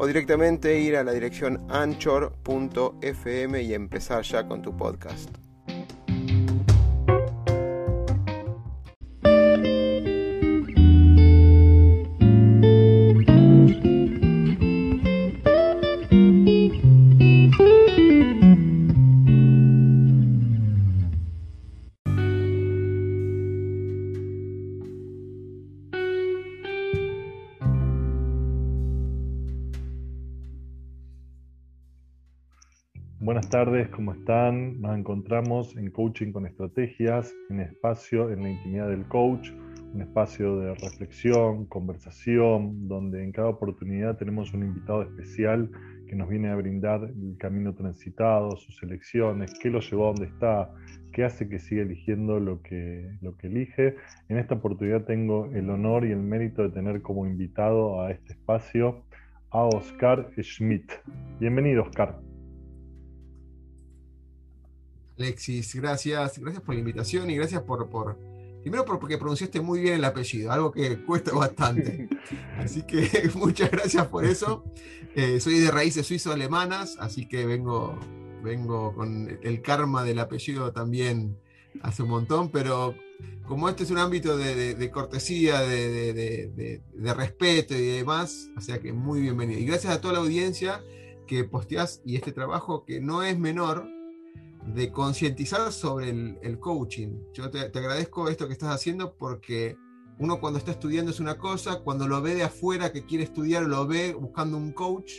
o directamente ir a la dirección anchor.fm y empezar ya con tu podcast. Tardes, ¿cómo están? Nos encontramos en Coaching con Estrategias, en espacio, en la intimidad del coach, un espacio de reflexión, conversación, donde en cada oportunidad tenemos un invitado especial que nos viene a brindar el camino transitado, sus elecciones, qué lo llevó a donde está, qué hace que siga eligiendo lo que, lo que elige. En esta oportunidad tengo el honor y el mérito de tener como invitado a este espacio a Oscar Schmidt. Bienvenido, Oscar. Alexis, gracias. Gracias por la invitación y gracias por, por primero porque pronunciaste muy bien el apellido, algo que cuesta bastante. Así que muchas gracias por eso. Eh, soy de raíces suizo-alemanas, así que vengo, vengo con el karma del apellido también hace un montón, pero como este es un ámbito de, cortesía, de, de, respeto y demás, o sea que muy bienvenido. Y gracias a toda la audiencia que posteás y este trabajo que no es menor, de concientizar sobre el, coaching. Yo te, agradezco esto que estás haciendo porque uno cuando está estudiando es una cosa, cuando lo ve de afuera que quiere estudiar, lo ve buscando un coach,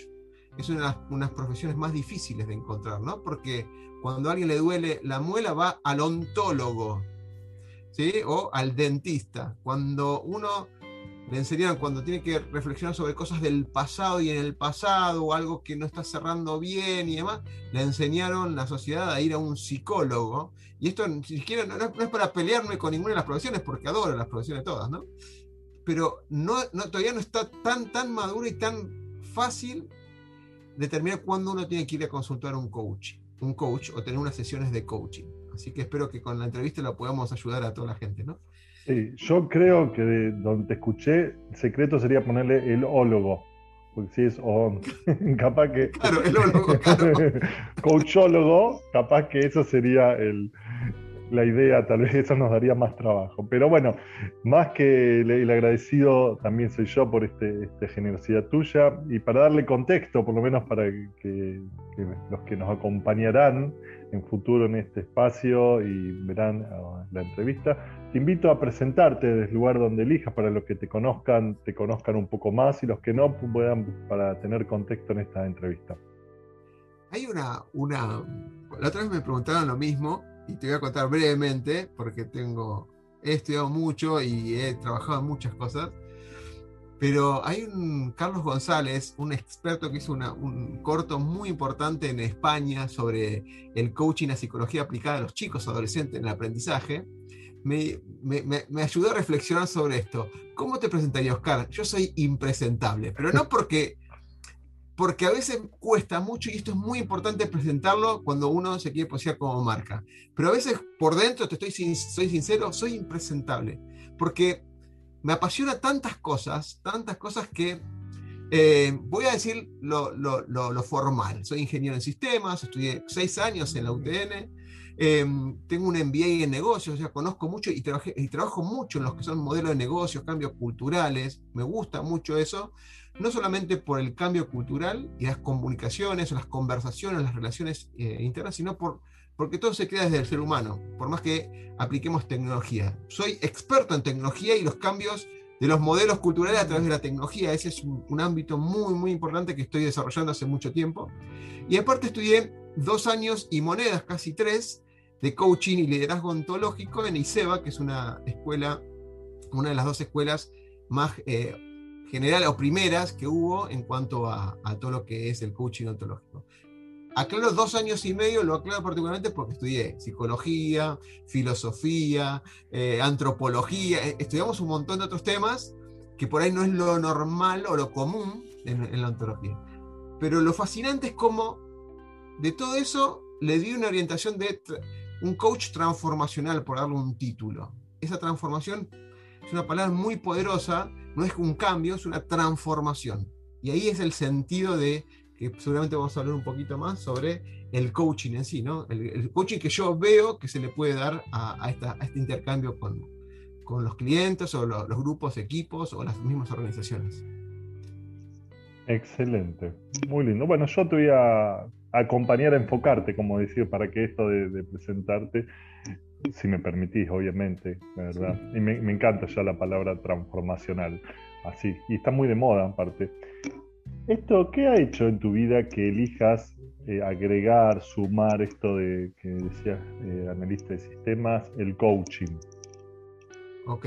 es una de las unas profesiones más difíciles de encontrar, ¿no? Porque cuando a alguien le duele la muela va al ontólogo, ¿sí? O al dentista. Cuando uno le enseñaron cuando tiene que reflexionar sobre cosas del pasado y en el pasado o algo que no está cerrando bien y demás, le enseñaron la sociedad a ir a un psicólogo. Y esto ni siquiera no, es para pelearme con ninguna de las profesiones, porque adoro las profesiones todas, ¿no? Pero no, todavía no está tan, tan maduro y tan fácil determinar cuándo uno tiene que ir a consultar un coach, un coach o tener unas sesiones de coaching. Así que espero que con la entrevista lo podamos ayudar a toda la gente, ¿no? Sí, yo creo que de donde te escuché, el secreto sería ponerle el ólogo. Porque si es o, capaz que. Claro, el ólogo, claro. Coachólogo, capaz que eso sería el, la idea, tal vez eso nos daría más trabajo. Pero bueno, más que el, agradecido también soy yo por este, esta generosidad tuya y para darle contexto, por lo menos para que, los que nos acompañarán en futuro en este espacio y verán ah, la entrevista, te invito a presentarte desde el lugar donde elijas para los que te conozcan, te conozcan un poco más y los que no puedan para tener contexto en esta entrevista. Hay una, una, la otra vez me preguntaron lo mismo y te voy a contar brevemente porque tengo, he estudiado mucho y he trabajado en muchas cosas. Pero hay un Carlos González, un experto que hizo un corto muy importante en España sobre el coaching la psicología aplicada a los chicos adolescentes en el aprendizaje. Me, me, me, ayudó a reflexionar sobre esto. ¿Cómo te presentaría, Oscar? Yo soy impresentable, pero no porque porque a veces cuesta mucho y esto es muy importante presentarlo cuando uno se quiere posicionar como marca. Pero a veces por dentro, te estoy soy sincero, soy impresentable, porque me apasiona tantas cosas, tantas cosas que eh, voy a decir lo, lo, lo, formal. Soy ingeniero en sistemas, estudié seis años en la UTN, em, tengo un MBA en negocios, o sea, conozco mucho y, y trabajo mucho en los que son modelos de negocios, cambios culturales, me gusta mucho eso no solamente por el cambio cultural y las comunicaciones o las conversaciones, las relaciones eh, internas, sino por, porque todo se crea desde el ser humano, por más que apliquemos tecnología. Soy experto en tecnología y los cambios de los modelos culturales a través de la tecnología. Ese es un, ámbito muy, muy importante que estoy desarrollando hace mucho tiempo. Y aparte estudié dos años y monedas, casi tres, de coaching y liderazgo ontológico en ISEBA, que es una escuela, una de las dos escuelas más eh, general o primeras que hubo en cuanto a, todo lo que es el coaching ontológico. aclaro dos años y medio, lo aclaro particularmente porque estudié psicología, filosofía, eh, antropología, eh, estudiamos un montón de otros temas que por ahí no es lo normal o lo común en, la ontología. Pero lo fascinante es cómo de todo eso le di una orientación de un coach transformacional, por darle un título. Esa transformación es una palabra muy poderosa, no es un cambio, es una transformación. Y ahí es el sentido de que seguramente vamos a hablar un poquito más sobre el coaching en sí, ¿no? El, coaching que yo veo que se le puede dar a, este intercambio con, con, los clientes o los, grupos, equipos o las mismas organizaciones. Excelente, muy lindo. Bueno, yo te voy a acompañar a enfocarte, como decir, para que esto de, presentarte, si me permitís, obviamente, verdad. Y me, me, encanta ya la palabra transformacional, así, y está muy de moda aparte. Esto, ¿qué ha hecho en tu vida que elijas eh, agregar, sumar esto de que decías eh, analista de sistemas, el coaching? Ok,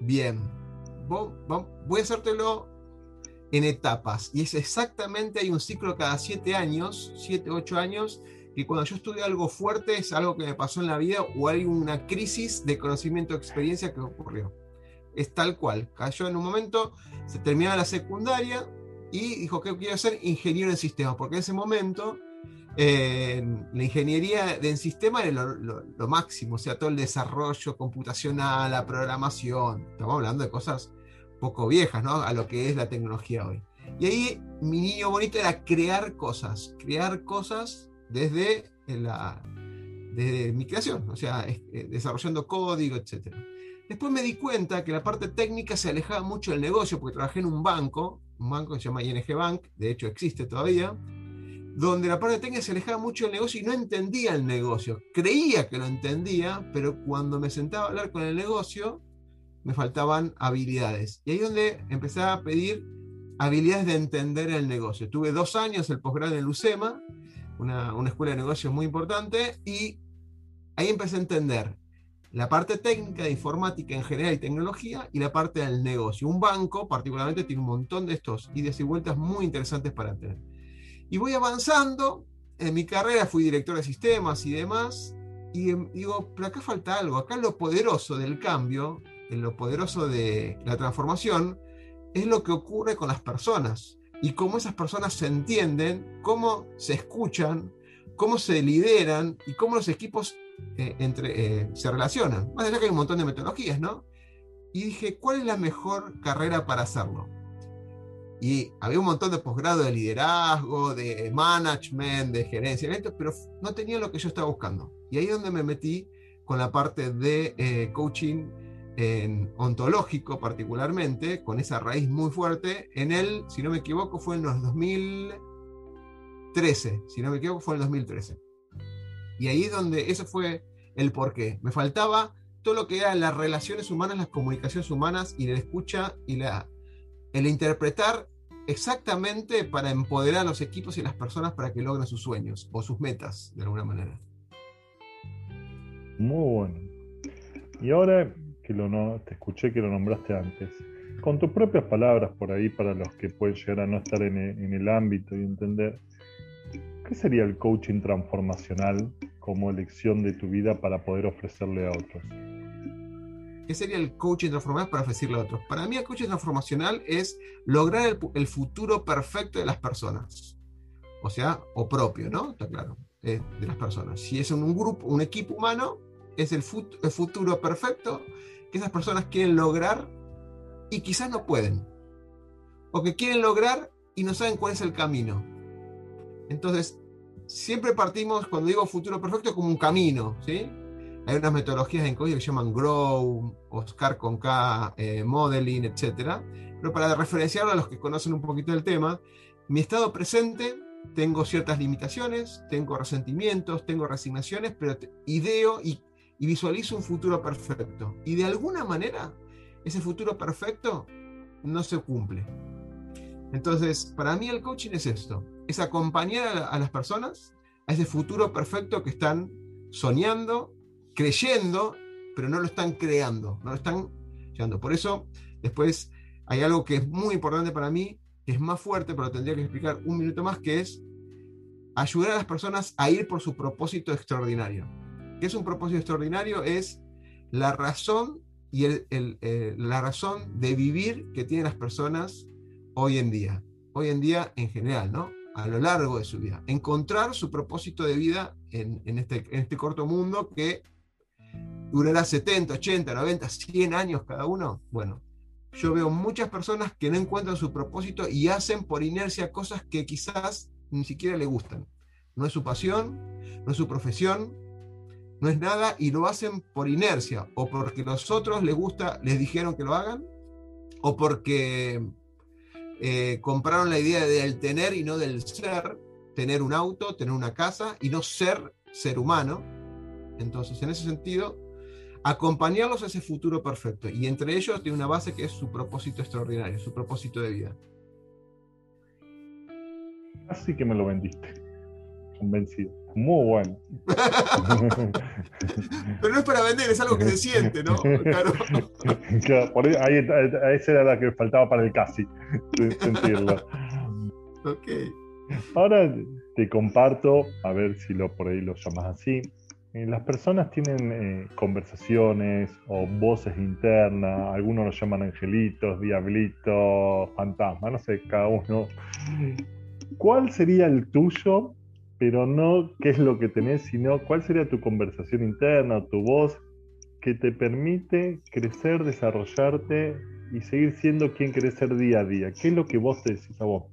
bien. Voy a hacértelo en etapas. Y es exactamente, hay un ciclo cada siete años, siete, ocho años, que cuando yo estudio algo fuerte es algo que me pasó en la vida o hay una crisis de conocimiento o experiencia que ocurrió. Es tal cual. Cayó en un momento, se terminaba la secundaria, y dijo que quiero ser ingeniero en sistemas, porque en ese momento eh, la ingeniería en sistemas era lo, máximo, o sea, todo el desarrollo computacional, la programación, estamos hablando de cosas poco viejas, ¿no? A lo que es la tecnología hoy. Y ahí mi niño bonito era crear cosas, crear cosas desde, la, desde mi creación, o sea, eh, desarrollando código, etc. Después me di cuenta que la parte técnica se alejaba mucho del negocio, porque trabajé en un banco un banco que se llama ING Bank, de hecho existe todavía, donde la parte técnica se alejaba mucho del negocio y no entendía el negocio. Creía que lo entendía, pero cuando me sentaba a hablar con el negocio, me faltaban habilidades. Y ahí es donde empecé a pedir habilidades de entender el negocio. Tuve dos años el posgrado en Lucema, una, una escuela de negocios muy importante, y ahí empecé a entender la parte técnica de informática en general y tecnología y la parte del negocio. Un banco particularmente tiene un montón de estos idas y vueltas muy interesantes para tener. Y voy avanzando, en mi carrera fui director de sistemas y demás, y em, digo, pero acá falta algo, acá lo poderoso del cambio, en lo poderoso de la transformación, es lo que ocurre con las personas y cómo esas personas se entienden, cómo se escuchan, cómo se lideran y cómo los equipos eh, entre, eh, se relacionan. Más allá que hay un montón de metodologías, ¿no? Y dije, ¿cuál es la mejor carrera para hacerlo? Y había un montón de posgrado de liderazgo, de management, de gerencia, pero no tenía lo que yo estaba buscando. Y ahí es donde me metí con la parte de eh, coaching en ontológico particularmente, con esa raíz muy fuerte, en el, si no me equivoco, fue en los 2013, si no me equivoco, fue en el 2013. Y ahí es donde ese fue el porqué. Me faltaba todo lo que era las relaciones humanas, las comunicaciones humanas y la escucha y la, el interpretar exactamente para empoderar a los equipos y las personas para que logren sus sueños o sus metas de alguna manera. Muy bueno. Y ahora te escuché que lo nombraste antes, con tus propias palabras por ahí para los que pueden llegar a no estar en el ámbito y entender, ¿Qué sería el coaching transformacional como elección de tu vida para poder ofrecerle a otros? ¿Qué sería el coaching transformacional para ofrecerle a otros? Para mí el coaching transformacional es lograr el, futuro perfecto de las personas. O sea, o propio, ¿no? Está claro, de las personas. Si es un grupo, un equipo humano, es el futuro perfecto que esas personas quieren lograr y quizás no pueden. O que quieren lograr y no saben cuál es el camino entonces, siempre partimos, cuando digo futuro perfecto, como un camino, ¿sí? Hay unas metodologías en código que se llaman Grow, Oscar con K, eh, Modeling, etc. Pero para referenciarlo a los que conocen un poquito del tema, mi estado presente, tengo ciertas limitaciones, tengo resentimientos, tengo resignaciones, pero ideo y, y visualizo un futuro perfecto. Y de alguna manera, ese futuro perfecto no se cumple. Entonces, para mí el coaching es esto, es acompañar a, las personas a ese futuro perfecto que están soñando, creyendo, pero no lo están creando, no lo están llegando. Por eso, después hay algo que es muy importante para mí, que es más fuerte, pero tendría que explicar un minuto más, que es ayudar a las personas a ir por su propósito extraordinario. ¿Qué es un propósito extraordinario? Es la razón y eh, la razón de vivir que tienen las personas hoy en día. Hoy en día en general, ¿no? A lo largo de su vida. Encontrar su propósito de vida en, este, en este corto mundo que durará 70, 80, 90, 100 años cada uno. Bueno, yo veo muchas personas que no encuentran su propósito y hacen por inercia cosas que quizás ni siquiera le gustan. No es su pasión, no es su profesión, no es nada y lo hacen por inercia o porque los otros les gusta, les dijeron que lo hagan o porque eh, compraron la idea del tener y no del ser, tener un auto, tener una casa y no ser ser humano. Entonces, en ese sentido, acompañarlos a ese futuro perfecto. Y entre ellos tiene una base que es su propósito extraordinario, su propósito de vida. Así que me lo vendiste. Convencido. Muy bueno. Pero no es para vender, es algo que se siente, ¿no? Claro. por ahí, esa era la que faltaba para el casi, sentirlo. Ok. Ahora te comparto, a ver si lo por ahí lo llamas así. Eh, las personas tienen eh, conversaciones o voces internas, algunos lo llaman angelitos, diablitos, fantasmas, no sé, cada uno. ¿Cuál sería el tuyo? Pero no qué es lo que tenés, sino cuál sería tu conversación interna, tu voz que te permite crecer, desarrollarte y seguir siendo quien querés ser día a día. ¿Qué es lo que vos te decís a vos?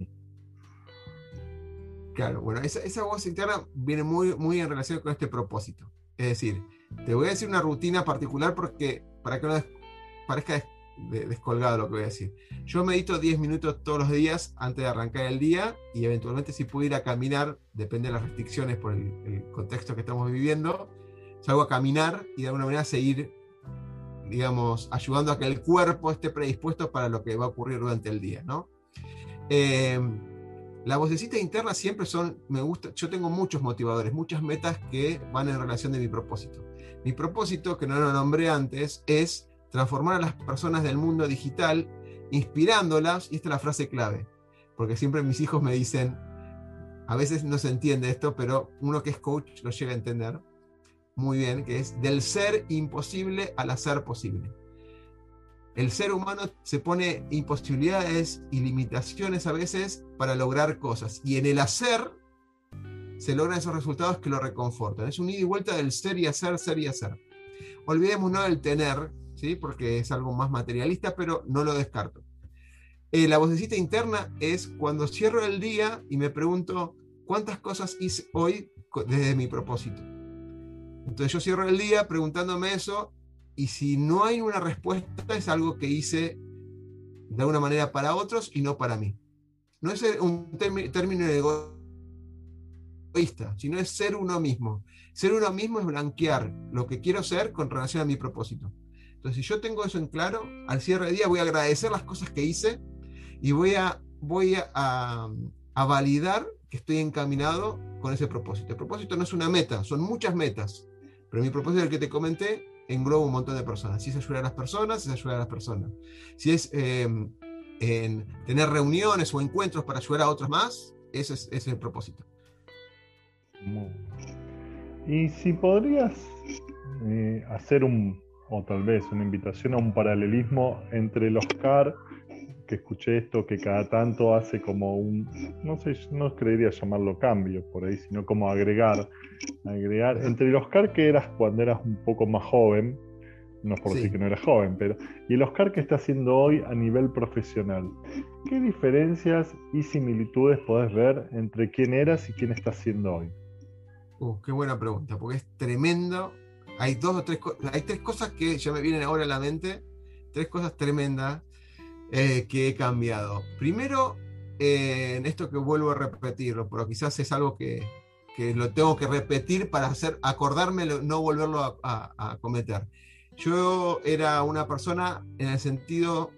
Claro, bueno, esa, voz interna viene muy, muy en relación con este propósito. Es decir, te voy a decir una rutina particular porque para que no parezca descolgado lo que voy a decir. Yo medito 10 minutos todos los días antes de arrancar el día y eventualmente si puedo ir a caminar, depende de las restricciones por el, contexto que estamos viviendo, salgo a caminar y de alguna manera seguir, digamos, ayudando a que el cuerpo esté predispuesto para lo que va a ocurrir durante el día, ¿no? Eh, la vocecita interna siempre son, me gusta, yo tengo muchos motivadores, muchas metas que van en relación de mi propósito. Mi propósito, que no lo nombré antes, es transformar a las personas del mundo digital, inspirándolas, y esta es la frase clave, porque siempre mis hijos me dicen, a veces no se entiende esto, pero uno que es coach lo llega a entender muy bien, que es del ser imposible al hacer posible el ser humano se pone imposibilidades y limitaciones a veces para lograr cosas. Y en el hacer se logran esos resultados que lo reconfortan. Es un ida y vuelta del ser y hacer, ser y hacer. Olvidémonos del tener, ¿sí? porque es algo más materialista, pero no lo descarto. Eh, la vocecita interna es cuando cierro el día y me pregunto cuántas cosas hice hoy desde mi propósito. Entonces yo cierro el día preguntándome eso y si no hay una respuesta es algo que hice de alguna manera para otros y no para mí. No es un término egoísta, sino es ser uno mismo. Ser uno mismo es blanquear lo que quiero ser con relación a mi propósito. Entonces, si yo tengo eso en claro, al cierre de día voy a agradecer las cosas que hice y voy a, voy a, validar que estoy encaminado con ese propósito. El propósito no es una meta, son muchas metas, pero mi propósito, el que te comenté, engloba un montón de personas. Si es ayudar a las personas, es ayudar a las personas. Si es em, en tener reuniones o encuentros para ayudar a otros más, ese es, el propósito. Y si podrías eh, hacer un, o tal vez una invitación a un paralelismo entre los CAR que escuché esto, que cada tanto hace como un, no sé, no creería llamarlo cambio por ahí, sino como agregar, agregar, entre el Oscar que eras cuando eras un poco más joven, no por decir que no eras joven, pero, y el Oscar que está haciendo hoy a nivel profesional, ¿qué diferencias y similitudes podés ver entre quién eras y quién estás haciendo hoy? Uh, qué buena pregunta, porque es tremendo. Hay dos o tres, hay tres cosas que ya me vienen ahora a la mente, tres cosas tremendas eh, que he cambiado. Primero, eh, en esto que vuelvo a repetirlo, pero quizás es algo que, lo tengo que repetir para hacer, acordarme, no volverlo a, cometer. Yo era una persona en el sentido,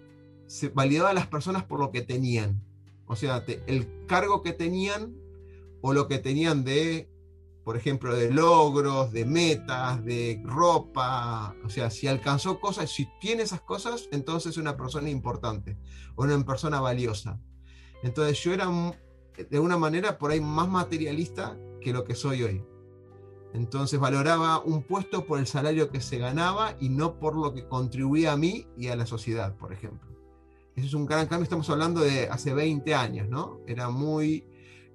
se validaba a las personas por lo que tenían. O sea, el cargo que tenían o lo que tenían de por ejemplo, de logros, de metas, de ropa, o sea, si alcanzó cosas, si tiene esas cosas, entonces es una persona importante o una persona valiosa. Entonces yo era de una manera por ahí más materialista que lo que soy hoy. Entonces valoraba un puesto por el salario que se ganaba y no por lo que contribuía a mí y a la sociedad, por ejemplo. Ese es un gran cambio, estamos hablando de hace 20 años, ¿no? Era muy,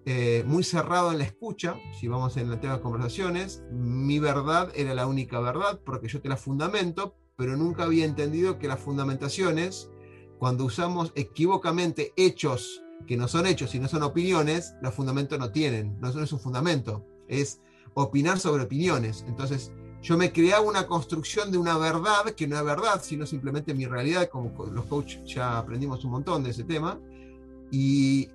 eh, muy cerrado en la escucha, si vamos en el tema de conversaciones, mi verdad era la única verdad porque yo te la fundamento, pero nunca había entendido que las fundamentaciones, cuando usamos equivocamente hechos que no son hechos y no son opiniones, los fundamentos no tienen, no es un fundamento, es opinar sobre opiniones. Entonces, yo me creaba una construcción de una verdad que no es verdad, sino simplemente mi realidad, como los coaches ya aprendimos un montón de ese tema, y,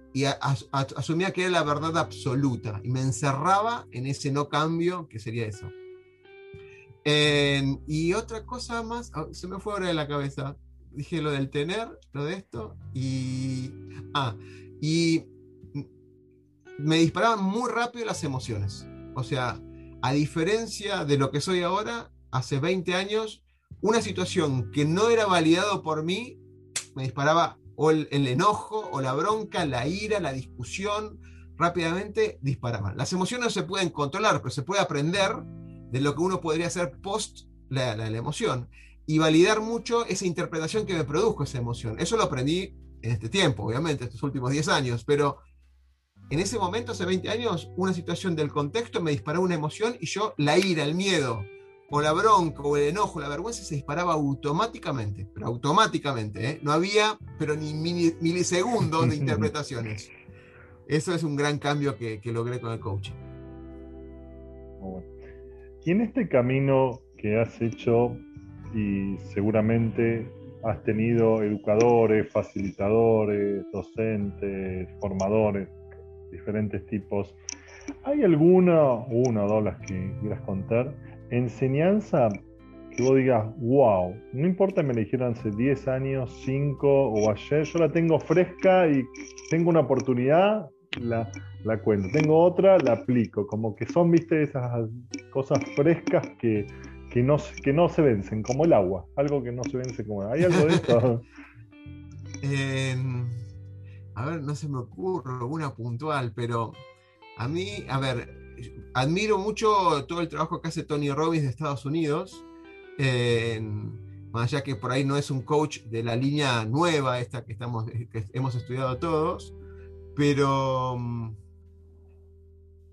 asumía que era la verdad absoluta, y me encerraba en ese no cambio que sería eso. y otra cosa más, ah, se me fue ahora de la cabeza, dije lo del tener, lo de esto, y... Ah, y me disparaban muy rápido las emociones. O sea, a diferencia de lo que soy ahora, hace 20 años, una situación que no era validado por mí, me disparaba o el, enojo, o la bronca, la ira, la discusión, rápidamente disparaban. Las emociones se pueden controlar, pero se puede aprender de lo que uno podría hacer post la, la, emoción y validar mucho esa interpretación que me produjo esa emoción. Eso lo aprendí en este tiempo, obviamente, estos últimos 10 años, pero en ese momento, hace 20 años, una situación del contexto me disparó una emoción y yo, la ira, el miedo, o la bronca, o el enojo, la vergüenza, se disparaba automáticamente, pero automáticamente, ¿eh? no había, pero ni milisegundos de interpretaciones. Eso es un gran cambio que, logré con el coaching. Y en este camino que has hecho, y seguramente has tenido educadores, facilitadores, docentes, formadores, diferentes tipos. ¿Hay alguna, una o dos las que quieras contar, enseñanza que vos digas, wow, no importa me la dijeron hace 10 años, 5 o ayer, yo la tengo fresca y tengo una oportunidad, la, la cuento. Tengo otra, la aplico. Como que son, viste, esas cosas frescas que, que, no, que no se vencen, como el agua. Algo que no se vence como ¿Hay algo de esto? a ver, no se me ocurre una puntual, pero a mí, a ver, admiro mucho todo el trabajo que hace Tony Robbins de Estados Unidos, más allá que por ahí no es un coach de la línea nueva, esta que, estamos, que hemos estudiado todos, pero mm,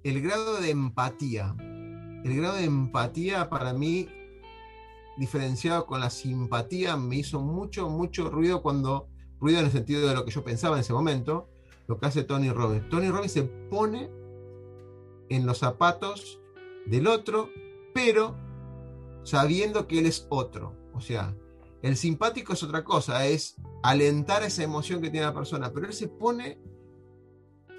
el grado de empatía, el grado de empatía para mí, diferenciado con la simpatía, me hizo mucho, mucho ruido cuando ruido en el sentido de lo que yo pensaba en ese momento, lo que hace Tony Robbins. Tony Robbins se pone en los zapatos del otro, pero sabiendo que él es otro. O sea, el simpático es otra cosa, es alentar esa emoción que tiene la persona, pero él se pone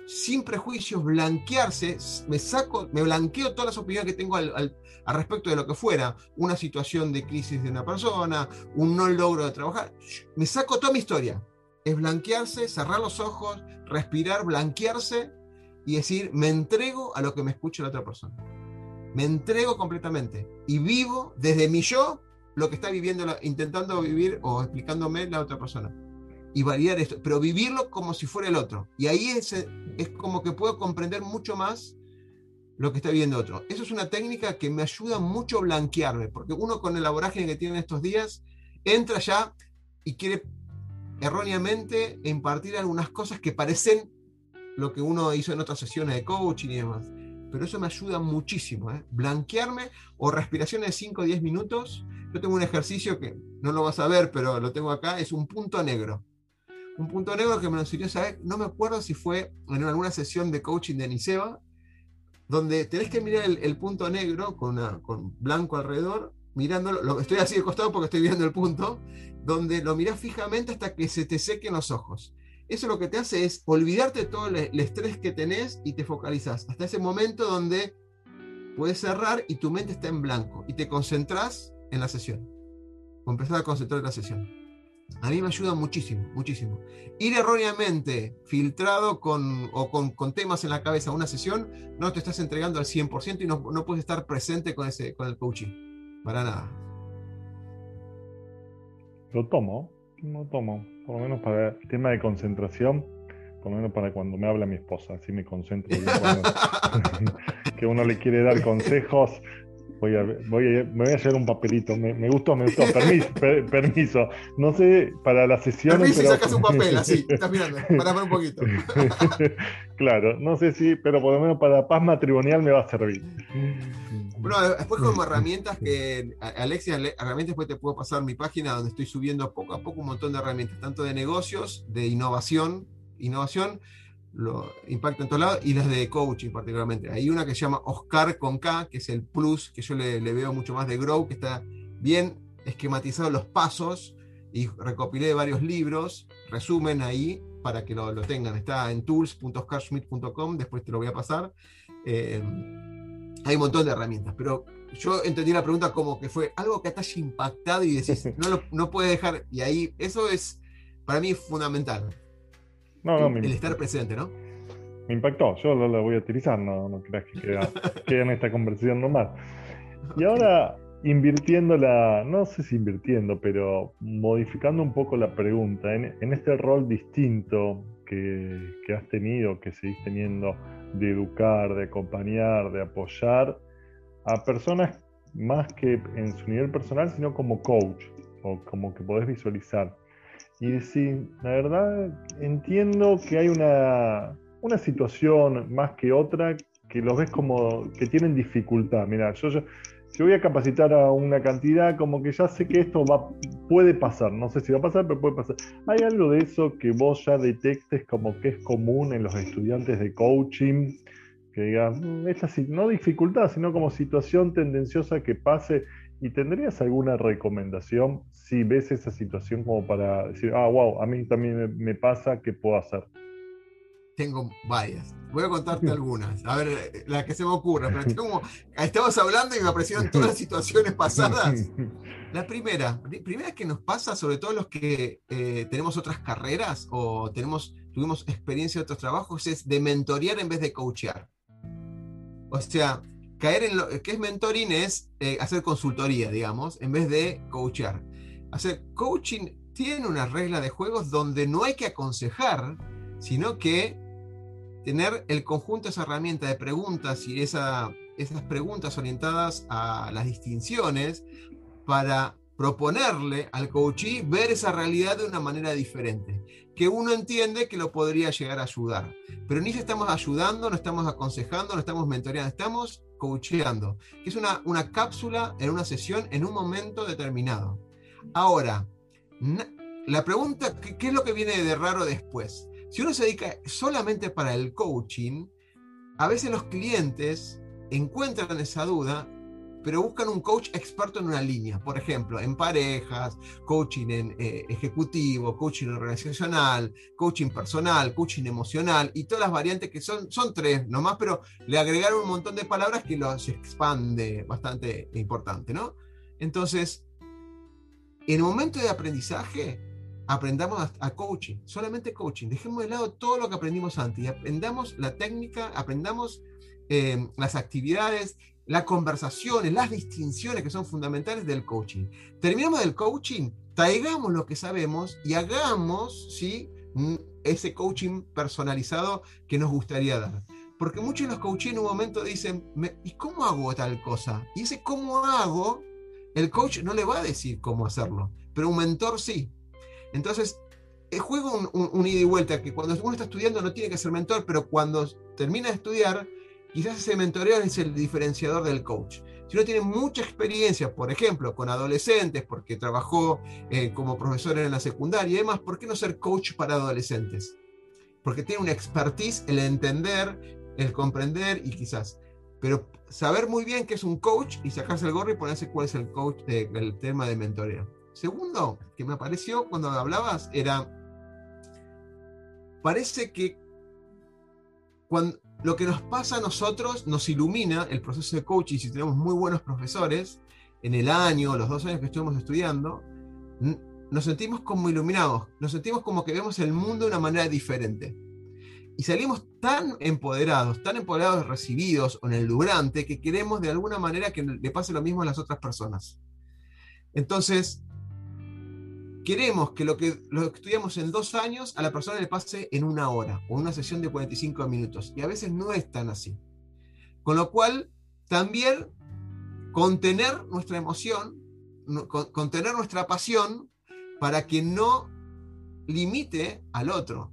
sin prejuicios, blanquearse, me saco, me blanqueo todas las opiniones que tengo al, respecto de lo que fuera, una situación de crisis de una persona, un no logro de trabajar, me saco toda mi historia. Es blanquearse, cerrar los ojos, respirar, blanquearse y decir, me entrego a lo que me escucha la otra persona. Me entrego completamente y vivo desde mi yo lo que está viviendo, intentando vivir o explicándome la otra persona y validar esto, pero vivirlo como si fuera el otro. Y ahí es, es como que puedo comprender mucho más lo que está viviendo otro. Eso es una técnica que me ayuda mucho a blanquearme, porque uno con el vorágine que tiene estos días entra ya y quiere erróneamente impartir algunas cosas que parecen lo que uno hizo en otras sesiones de coaching y demás. Pero eso me ayuda muchísimo, ¿eh? blanquearme o respiraciones de 5 o 10 minutos. Yo tengo un ejercicio que no lo vas a ver, pero lo tengo acá, es un punto negro un punto negro que me lo enseñó, ¿sabes? No me acuerdo si fue en alguna sesión de coaching de Niseba, donde tenés que mirar el, punto negro con, con blanco alrededor, mirándolo, lo, estoy así de costado porque estoy viendo el punto, donde lo mirás fijamente hasta que se te sequen los ojos. Eso lo que te hace es olvidarte de todo el, estrés que tenés y te focalizas hasta ese momento donde puedes cerrar y tu mente está en blanco y te concentras en la sesión. O a concentrar en la sesión. A mí me ayuda muchísimo, muchísimo. Ir erróneamente filtrado con, o con, temas en la cabeza a una sesión, no te estás entregando al 100% y no, puedes estar presente con, ese, con el coaching. Para nada. Lo tomo, lo tomo. Por lo menos para el tema de concentración. por lo menos para cuando me habla mi esposa, así me concentro. que uno le quiere dar consejos, Voy a, voy a, me voy a llevar un papelito. Me, me gustó, me gustó. Permiso, permiso. No sé, para la sesión. Permiso pero... y sacas un papel, así. Estás mirando. Para ver un poquito. claro, no sé si, pero por lo menos para paz matrimonial me va a servir. Bueno, después como herramientas que Alexia, herramientas después te puedo pasar mi página donde estoy subiendo poco a poco un montón de herramientas, tanto de negocios, de innovación, innovación, lo impacta en todos lados, y las de coaching particularmente. Hay una que se llama Oscar con K, que es el plus, que yo le, veo mucho más de Grow, que está bien esquematizado los pasos, y recopilé varios libros, resumen ahí para que lo, tengan. Está en tools.oscarschmidt.com, después te lo voy a pasar. Eh, hay un montón de herramientas, pero yo entendí la pregunta como que fue algo que te haya impactado y decís, no, lo, no puedes dejar, y ahí eso es para mí fundamental el, estar presente, ¿no? Me impactó, yo lo, voy a utilizar, no, no creas que queda, en esta conversación nomás. Y ahora, invirtiendo la, no sé si invirtiendo, pero modificando un poco la pregunta, en, este rol distinto que, que, has tenido, que seguís teniendo de educar, de acompañar, de apoyar a personas más que en su nivel personal, sino como coach, o como que podés visualizar y decir, la verdad, entiendo que hay una, una situación más que otra que los ves como que tienen dificultad. Mira, yo, yo, voy a capacitar a una cantidad, como que ya sé que esto va, puede pasar, no sé si va a pasar, pero puede pasar. ¿Hay algo de eso que vos ya detectes como que es común en los estudiantes de coaching? Que digan, mm, esta no dificultad, sino como situación tendenciosa que pase ¿Y tendrías alguna recomendación si ves esa situación como para decir, ah, wow, a mí también me pasa, ¿qué puedo hacer? Tengo varias. Voy a contarte algunas. A ver, la que se me ocurra. Pero tengo, estamos hablando y me aparecieron todas las situaciones pasadas. La primera, primera que nos pasa, sobre todo los que eh, tenemos otras carreras o tenemos, tuvimos experiencia de otros trabajos, es de mentorear en vez de coachear. O sea, caer en lo que es mentoring es eh, hacer consultoría, digamos, en vez de coachear. Hacer coaching tiene una regla de juegos donde no hay que aconsejar, sino que tener el conjunto de esa herramienta de preguntas y esa, esas preguntas orientadas a las distinciones para proponerle al coachee ver esa realidad de una manera diferente, que uno entiende que lo podría llegar a ayudar. Pero ni si estamos ayudando, no estamos aconsejando, no estamos mentoreando, estamos coacheando, que es una, una cápsula en una sesión en un momento determinado. Ahora, la pregunta, ¿qué, es lo que viene de raro después? Si uno se dedica solamente para el coaching, a veces los clientes encuentran esa duda pero buscan un coach experto en una línea, por ejemplo, en parejas, coaching en eh, ejecutivo, coaching organizacional, coaching personal, coaching emocional y todas las variantes que son, son tres nomás, pero le agregaron un montón de palabras que los expande bastante importante, ¿no? Entonces, en el momento de aprendizaje, aprendamos a, coaching, solamente coaching. Dejemos de lado todo lo que aprendimos antes y aprendamos la técnica, aprendamos eh, las actividades las conversaciones, las distinciones que son fundamentales del coaching. Terminamos del coaching, traigamos lo que sabemos y hagamos ¿sí? Mm, ese coaching personalizado que nos gustaría dar. Porque muchos de los coaches en un momento dicen, ¿y cómo hago tal cosa? Y ese cómo hago, el coach no le va a decir cómo hacerlo, pero un mentor sí. Entonces, el juego un, un ida y vuelta, que cuando uno está estudiando no tiene que ser mentor, pero cuando termina de estudiar, Quizás ese mentoreo es el diferenciador del coach. Si uno tiene mucha experiencia, por ejemplo, con adolescentes, porque trabajó eh, como profesor en la secundaria y demás, ¿por qué no ser coach para adolescentes? Porque tiene una expertise, el entender, el comprender y quizás. Pero saber muy bien qué es un coach y sacarse el gorro y ponerse cuál es el coach del tema de mentoreo. Segundo, que me apareció cuando hablabas, era, parece que cuando, lo que nos pasa a nosotros nos ilumina el proceso de coaching si tenemos muy buenos profesores en el año, los dos años que estuvimos estudiando, nos sentimos como iluminados, nos sentimos como que vemos el mundo de una manera diferente. Y salimos tan empoderados, tan empoderados recibidos en el durante, que queremos de alguna manera que le pase lo mismo a las otras personas. Entonces, queremos que lo, que lo estudiamos en dos años a la persona le pase en una hora o una sesión de 45 minutos. Y a veces no es tan así. Con lo cual, también contener nuestra emoción, contener nuestra pasión para que no limite al otro.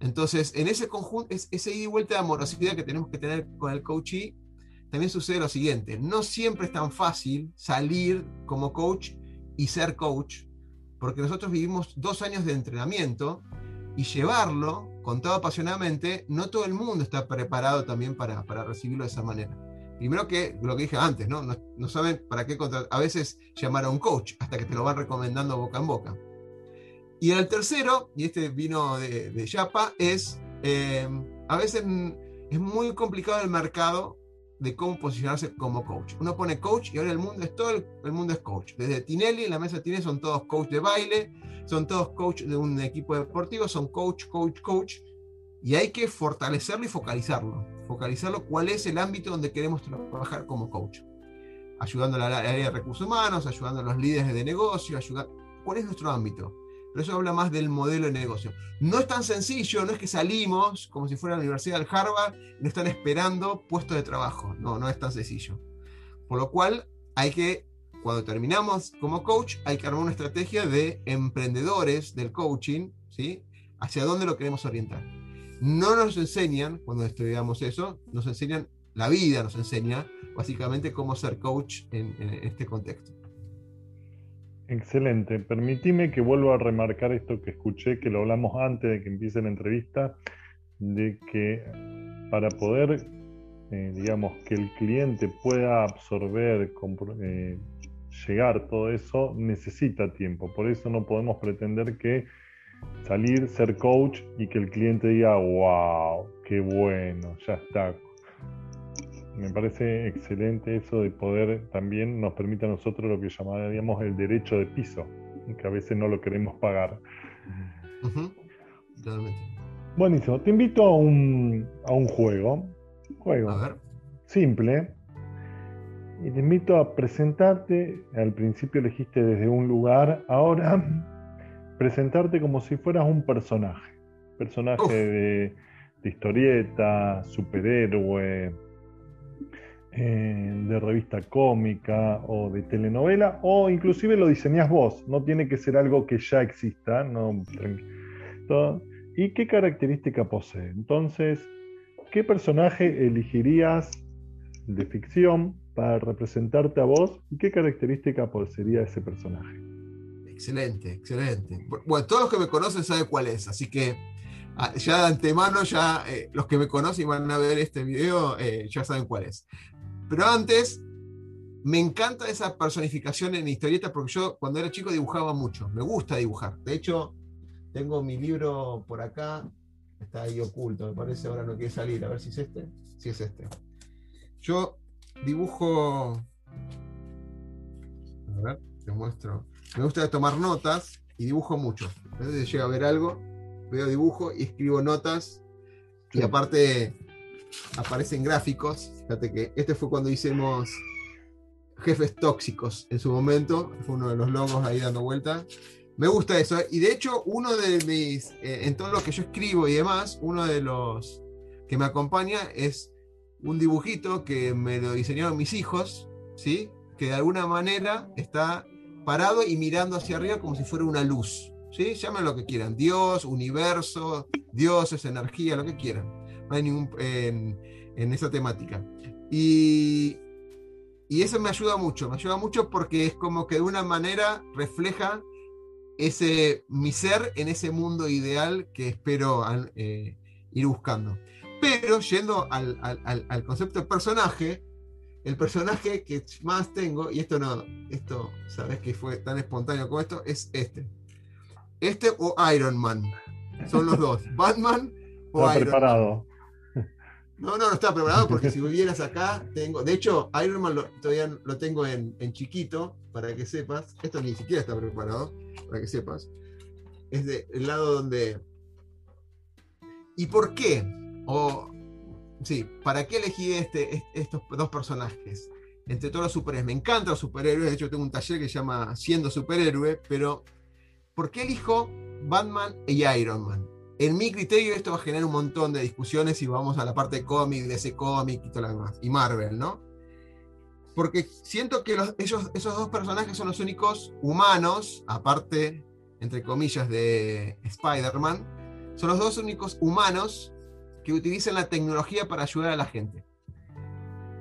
Entonces, en ese conjunto, ese ida y vuelta de amorosidad que tenemos que tener con el coachee, también sucede lo siguiente, no siempre es tan fácil salir como coach y ser coach, porque nosotros vivimos dos años de entrenamiento y llevarlo con todo apasionadamente, no todo el mundo está preparado también para, para recibirlo de esa manera. Primero que lo que dije antes, ¿no? No, saben para qué a veces llamar a un coach hasta que te lo van recomendando boca en boca. Y el tercero, y este vino de, de Yapa, es eh, a veces es muy complicado el mercado de cómo posicionarse como coach. Uno pone coach y ahora el mundo es todo, el, mundo es coach. Desde Tinelli, en la mesa de Tinelli son todos coach de baile, son todos coach de un equipo deportivo, son coach, coach, coach. Y hay que fortalecerlo y focalizarlo. Focalizarlo cuál es el ámbito donde queremos trabajar como coach. Ayudando a la área de recursos humanos, ayudando a los líderes de negocio, ayudar... ¿Cuál es nuestro ámbito? Pero eso habla más del modelo de negocio. No es tan sencillo, no es que salimos como si fuera la Universidad del Harvard y nos están esperando puestos de trabajo. No, no es tan sencillo. Por lo cual hay que, cuando terminamos como coach, hay que armar una estrategia de emprendedores del coaching, ¿sí? Hacia dónde lo queremos orientar. No nos enseñan, cuando estudiamos eso, nos enseñan, la vida nos enseña básicamente cómo ser coach en este contexto. Excelente. Permitime que vuelva a remarcar esto que escuché, que lo hablamos antes de que empiece la entrevista, de que para poder, eh, digamos, que el cliente pueda absorber, eh, llegar todo eso, necesita tiempo. Por eso no podemos pretender que salir, ser coach y que el cliente diga, wow, qué bueno, ya está, me parece excelente eso de poder también nos permite a nosotros lo que llamaríamos el derecho de piso, que a veces no lo queremos pagar. Buenísimo. Te invito a un, a un juego. Juego. Simple. Y te invito a presentarte. Al principio elegiste desde un lugar. Ahora, presentarte como si fueras un personaje. Personaje de, de historieta, superhéroe eh, de revista cómica o de telenovela, o inclusive lo diseñas vos, no tiene que ser algo que ya exista, no, ¿Y qué característica posee? Entonces, ¿qué personaje elegirías de ficción para representarte a vos y qué característica poseería ese personaje? Excelente, excelente. Bueno, todos los que me conocen saben cuál es, así que ah, ya de antemano, ya eh, los que me conocen y van a ver este video eh, ya saben cuál es. Pero antes, me encanta esa personificación en historieta porque yo cuando era chico dibujaba mucho. Me gusta dibujar. De hecho, tengo mi libro por acá. Está ahí oculto, me parece. Ahora no quiere salir. A ver si es este. Si es este. Yo dibujo. A ver, te muestro. Me gusta tomar notas y dibujo mucho. A veces llega a ver algo, veo dibujo y escribo notas. Y aparte aparecen gráficos. Fíjate que este fue cuando hicimos jefes tóxicos en su momento. Fue uno de los logos ahí dando vuelta. Me gusta eso. Y de hecho, uno de mis, eh, en todo lo que yo escribo y demás, uno de los que me acompaña es un dibujito que me lo diseñaron mis hijos, ¿sí? Que de alguna manera está parado y mirando hacia arriba como si fuera una luz. ¿sí? Llamen lo que quieran, Dios, universo, dioses, energía, lo que quieran no hay ningún en, esa temática. Y, y, eso me ayuda mucho, me ayuda mucho porque es como que de una manera refleja ese mi ser en ese mundo ideal que espero eh, ir buscando. Pero yendo al, al, concepto de personaje, el personaje que más tengo, y esto no, esto, sabes que fue tan espontáneo como esto, es este. Este o Iron Man. Son los dos. Batman o Iron Man. No, no, no estaba preparado porque si vivieras acá, tengo. De hecho, Iron Man todavía lo tengo en, chiquito, para que sepas. Esto ni siquiera está preparado, para que sepas. Es del lado donde. ¿Y por qué? O. Sí, ¿para qué elegí este, estos dos personajes? Entre todos los superhéroes. Me encantan los superhéroes. De hecho, tengo un taller que se llama Siendo Superhéroe, pero ¿por qué elijo Batman y Iron Man? En mi criterio esto va a generar un montón de discusiones y vamos a la parte de cómic, de ese cómic y todo lo demás, y Marvel, ¿no? Porque siento que esos dos personajes son los únicos humanos, aparte, entre comillas, de Spider-Man, son los dos únicos humanos que utilizan la tecnología para ayudar a la gente.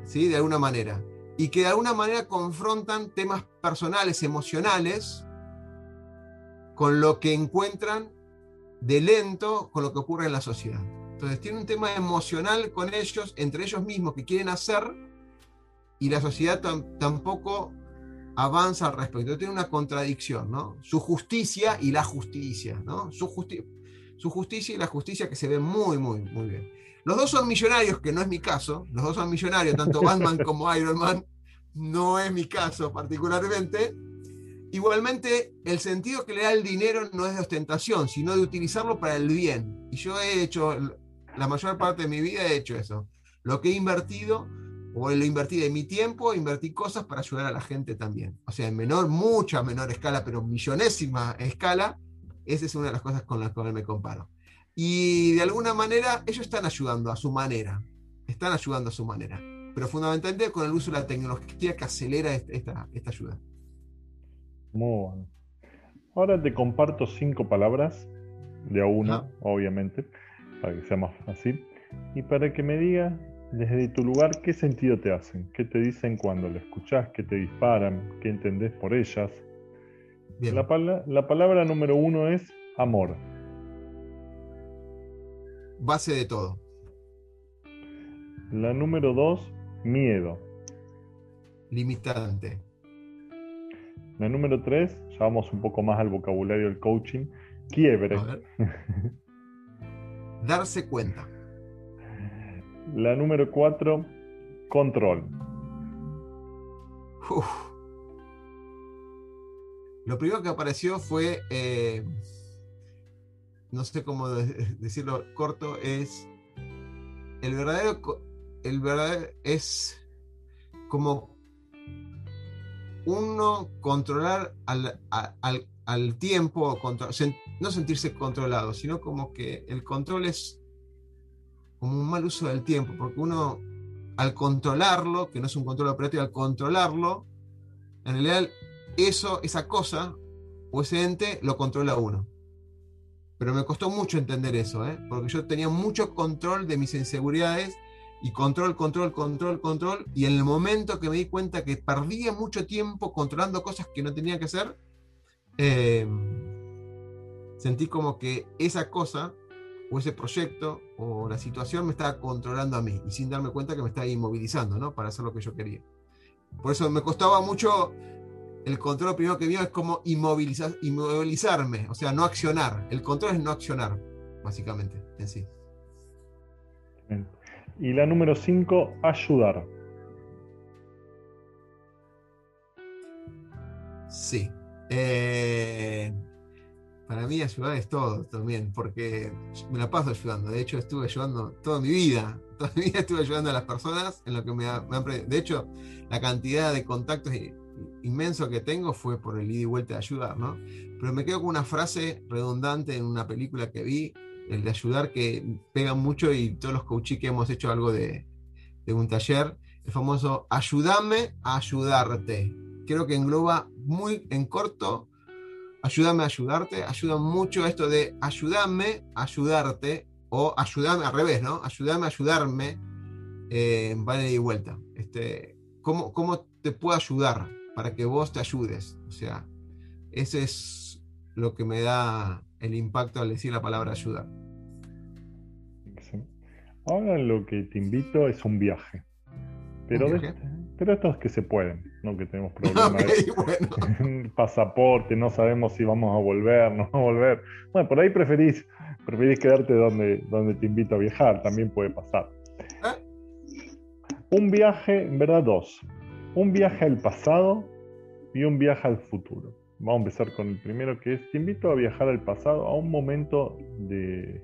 ¿Sí? De alguna manera. Y que de alguna manera confrontan temas personales, emocionales, con lo que encuentran de lento con lo que ocurre en la sociedad. Entonces tiene un tema emocional con ellos, entre ellos mismos, que quieren hacer, y la sociedad tampoco avanza al respecto. Tiene una contradicción, ¿no? Su justicia y la justicia, ¿no? Su, su justicia y la justicia que se ve muy, muy, muy bien. Los dos son millonarios, que no es mi caso. Los dos son millonarios, tanto Batman como Iron Man. No es mi caso particularmente Igualmente, el sentido que le da el dinero no es de ostentación, sino de utilizarlo para el bien. Y yo he hecho, la mayor parte de mi vida he hecho eso. Lo que he invertido, o lo invertí de mi tiempo, invertí cosas para ayudar a la gente también. O sea, en menor, mucha menor escala, pero millonésima escala, esa es una de las cosas con las que me comparo. Y de alguna manera, ellos están ayudando a su manera. Están ayudando a su manera. Pero fundamentalmente con el uso de la tecnología que acelera esta, esta ayuda. Muy bueno. Ahora te comparto cinco palabras de a una, obviamente, para que sea más fácil. Y para que me digas desde tu lugar qué sentido te hacen, qué te dicen cuando lo escuchás, qué te disparan, qué entendés por ellas. La, la palabra número uno es amor. Base de todo. La número dos, miedo. Limitante. La número 3, ya vamos un poco más al vocabulario del coaching, quiebre. Darse cuenta. La número 4, control. Lo primero que apareció fue, eh, no sé cómo decirlo corto, es el verdadero, el verdadero es como uno controlar al, tiempo, no sentirse controlado, sino como que el control es como un mal uso del tiempo, porque uno al controlarlo, que no es un control operativo, al controlarlo, en realidad eso, esa cosa o ese ente lo controla uno. Pero me costó mucho entender eso, ¿eh? porque yo tenía mucho control de mis inseguridades y control, control, control, control. Y en el momento que me di cuenta que perdía mucho tiempo controlando cosas que no tenía que hacer, em, sentí como que esa cosa o ese proyecto o la situación me estaba controlando a mí y sin darme cuenta que me estaba inmovilizando, ¿no? Para hacer lo que yo quería. Por eso me costaba mucho el control primero que vio es como inmovilizar, inmovilizarme, o sea, no accionar. El control es no accionar, básicamente, en sí. Y la número 5, ayudar. Sí. Eh, para mí ayudar es todo también, porque me la paso ayudando. De hecho, estuve ayudando toda mi vida. Toda mi vida estuve ayudando a las personas en lo que me, han... De hecho, la cantidad de contactos inmenso que tengo fue por el ida y vuelta de ayudar, ¿no? Pero me quedo con una frase redundante en una película que vi, el de ayudar, que pega mucho y todos los coaches que hemos hecho algo de, un taller, el famoso ayúdame a ayudarte. Creo que engloba muy en corto, ayúdame a ayudarte, ayuda mucho esto de ayúdame a ayudarte o ayúdame al revés, ¿no? Ayúdame a ayudarme, eh, vale y vuelta. Este, ¿cómo, ¿Cómo te puedo ayudar para que vos te ayudes? O sea, ese es lo que me da el impacto al decir la palabra ayudar. Ahora lo que te invito es un viaje. Pero, pero estos que se pueden, no que tenemos problemas. Pasaporte, no sabemos si vamos a volver, no a volver. Bueno, por ahí preferís, preferís quedarte donde, donde te invito a viajar, también puede pasar. ¿Eh? Un viaje, en verdad dos. Un viaje al pasado y un viaje al futuro. Vamos a empezar con el primero que es, te invito a viajar al pasado, a un momento de,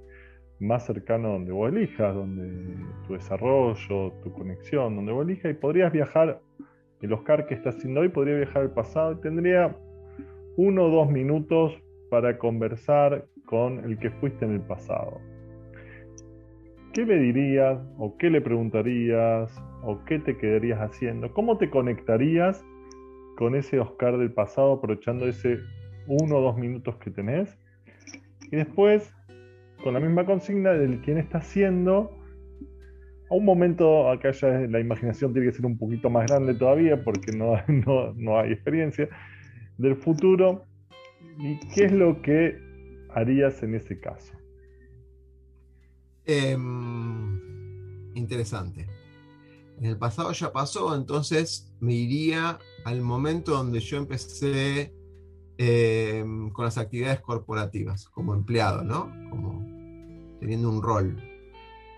más cercano donde vos elijas, donde tu desarrollo, tu conexión, donde vos elijas, y podrías viajar, el Oscar que está haciendo hoy podría viajar al pasado y tendría uno o dos minutos para conversar con el que fuiste en el pasado. ¿Qué le dirías o qué le preguntarías o qué te quedarías haciendo? ¿Cómo te conectarías con ese Oscar del pasado aprovechando ese uno o dos minutos que tenés? Y después, con la misma consigna del quién está haciendo, a un momento, acá ya la imaginación tiene que ser un poquito más grande todavía porque no, no hay experiencia, del futuro, ¿y qué es lo que harías en ese caso? Em, interesante. En el pasado ya pasó, entonces me iría al momento donde yo empecé em, con las actividades corporativas, como empleado, ¿no? Como teniendo un rol.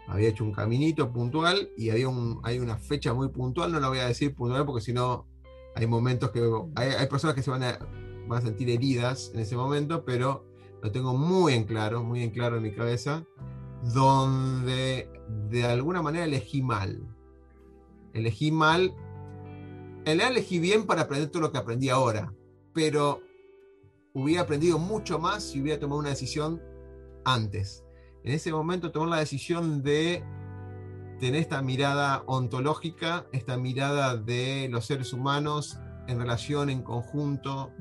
Había hecho un caminito puntual y había un, hay una fecha muy puntual, no la voy a decir puntual porque si no hay momentos que hay, personas que se van a, van a sentir heridas en ese momento, pero lo tengo muy en claro, muy en claro en mi cabeza donde de alguna manera elegí mal. Elegí mal. En realidad elegí bien para aprender todo lo que aprendí ahora, pero hubiera aprendido mucho más si hubiera tomado una decisión antes. En ese momento tomar la decisión de tener esta mirada ontológica, esta mirada de los seres humanos en relación, en conjunto,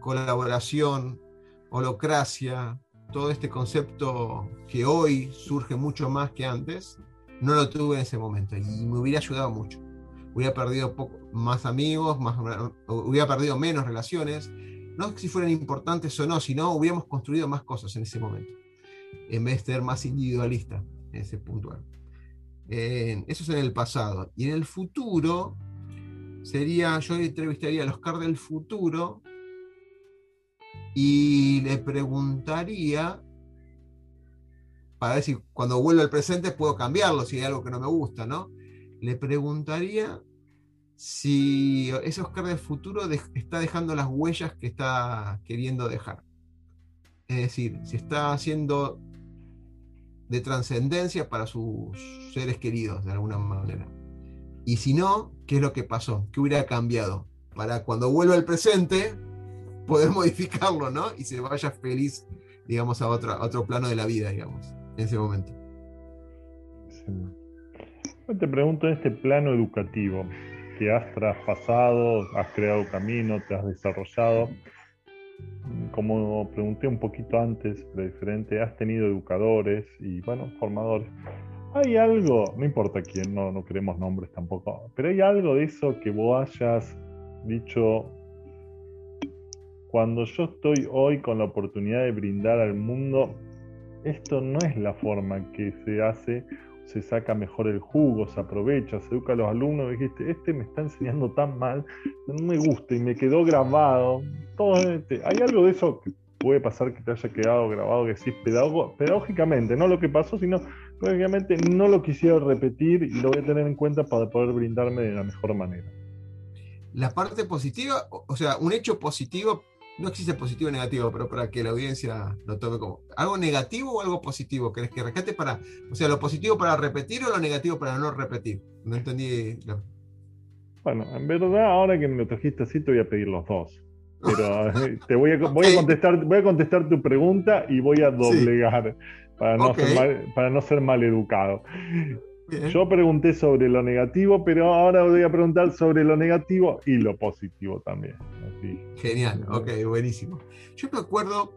colaboración, holocracia, todo este concepto que hoy surge mucho más que antes, no lo tuve en ese momento y me hubiera ayudado mucho. Hubiera perdido más amigos, más, hubiera perdido menos relaciones, no si fueran importantes o no, sino hubiéramos construido más cosas en ese momento, en vez de ser más individualista en ese puntual. eso es en el pasado. Y en el futuro, sería, yo entrevistaría a los Oscar del futuro y le preguntaría, para ver si cuando vuelvo al presente puedo cambiarlo, si hay algo que no me gusta, ¿no? Le preguntaría si ese Oscar del futuro está dejando las huellas que está queriendo dejar. Es decir, si está haciendo de trascendencia para sus seres queridos, de alguna manera. Y si no, ¿qué es lo que pasó? ¿Qué hubiera cambiado? Para cuando vuelva al presente, poder modificarlo, ¿no? Y se vaya feliz, digamos, a, otro, otro plano de la vida, digamos, en ese momento. Te pregunto en este plano educativo que has traspasado, has creado camino, te has desarrollado. Como pregunté un poquito antes, pero diferente, has tenido educadores y, bueno, formadores. ¿Hay algo, no importa quién, no, no queremos nombres tampoco, pero hay algo de eso que vos hayas dicho, cuando yo estoy hoy con la oportunidad de brindar al mundo, esto no es la forma que se hace, se saca mejor el jugo, se aprovecha, se educa a los alumnos, dijiste, este me está enseñando tan mal, no me gusta y me quedó grabado. Todo este. Hay algo de eso que puede pasar que te haya quedado grabado, que decís pedagógicamente, no lo que pasó, sino pedagógicamente no lo quisiera repetir y lo voy a tener en cuenta para poder brindarme de la mejor manera. La parte positiva, o sea, un hecho positivo no existe positivo o negativo, pero para que la audiencia lo tome como algo negativo o algo positivo. ¿Querés que rescate para, o sea, lo positivo para repetir o lo negativo para no repetir? No entendí. Bueno, en verdad, ahora que me lo trajiste así, te voy a pedir los dos. Pero eh, te voy a, voy a contestar, voy a contestar tu pregunta y voy a doblegar para, no ser mal, para no ser mal educado. Yo pregunté sobre lo negativo, pero ahora voy a preguntar sobre lo negativo y lo positivo también. Genial, ok, buenísimo. Yo me acuerdo,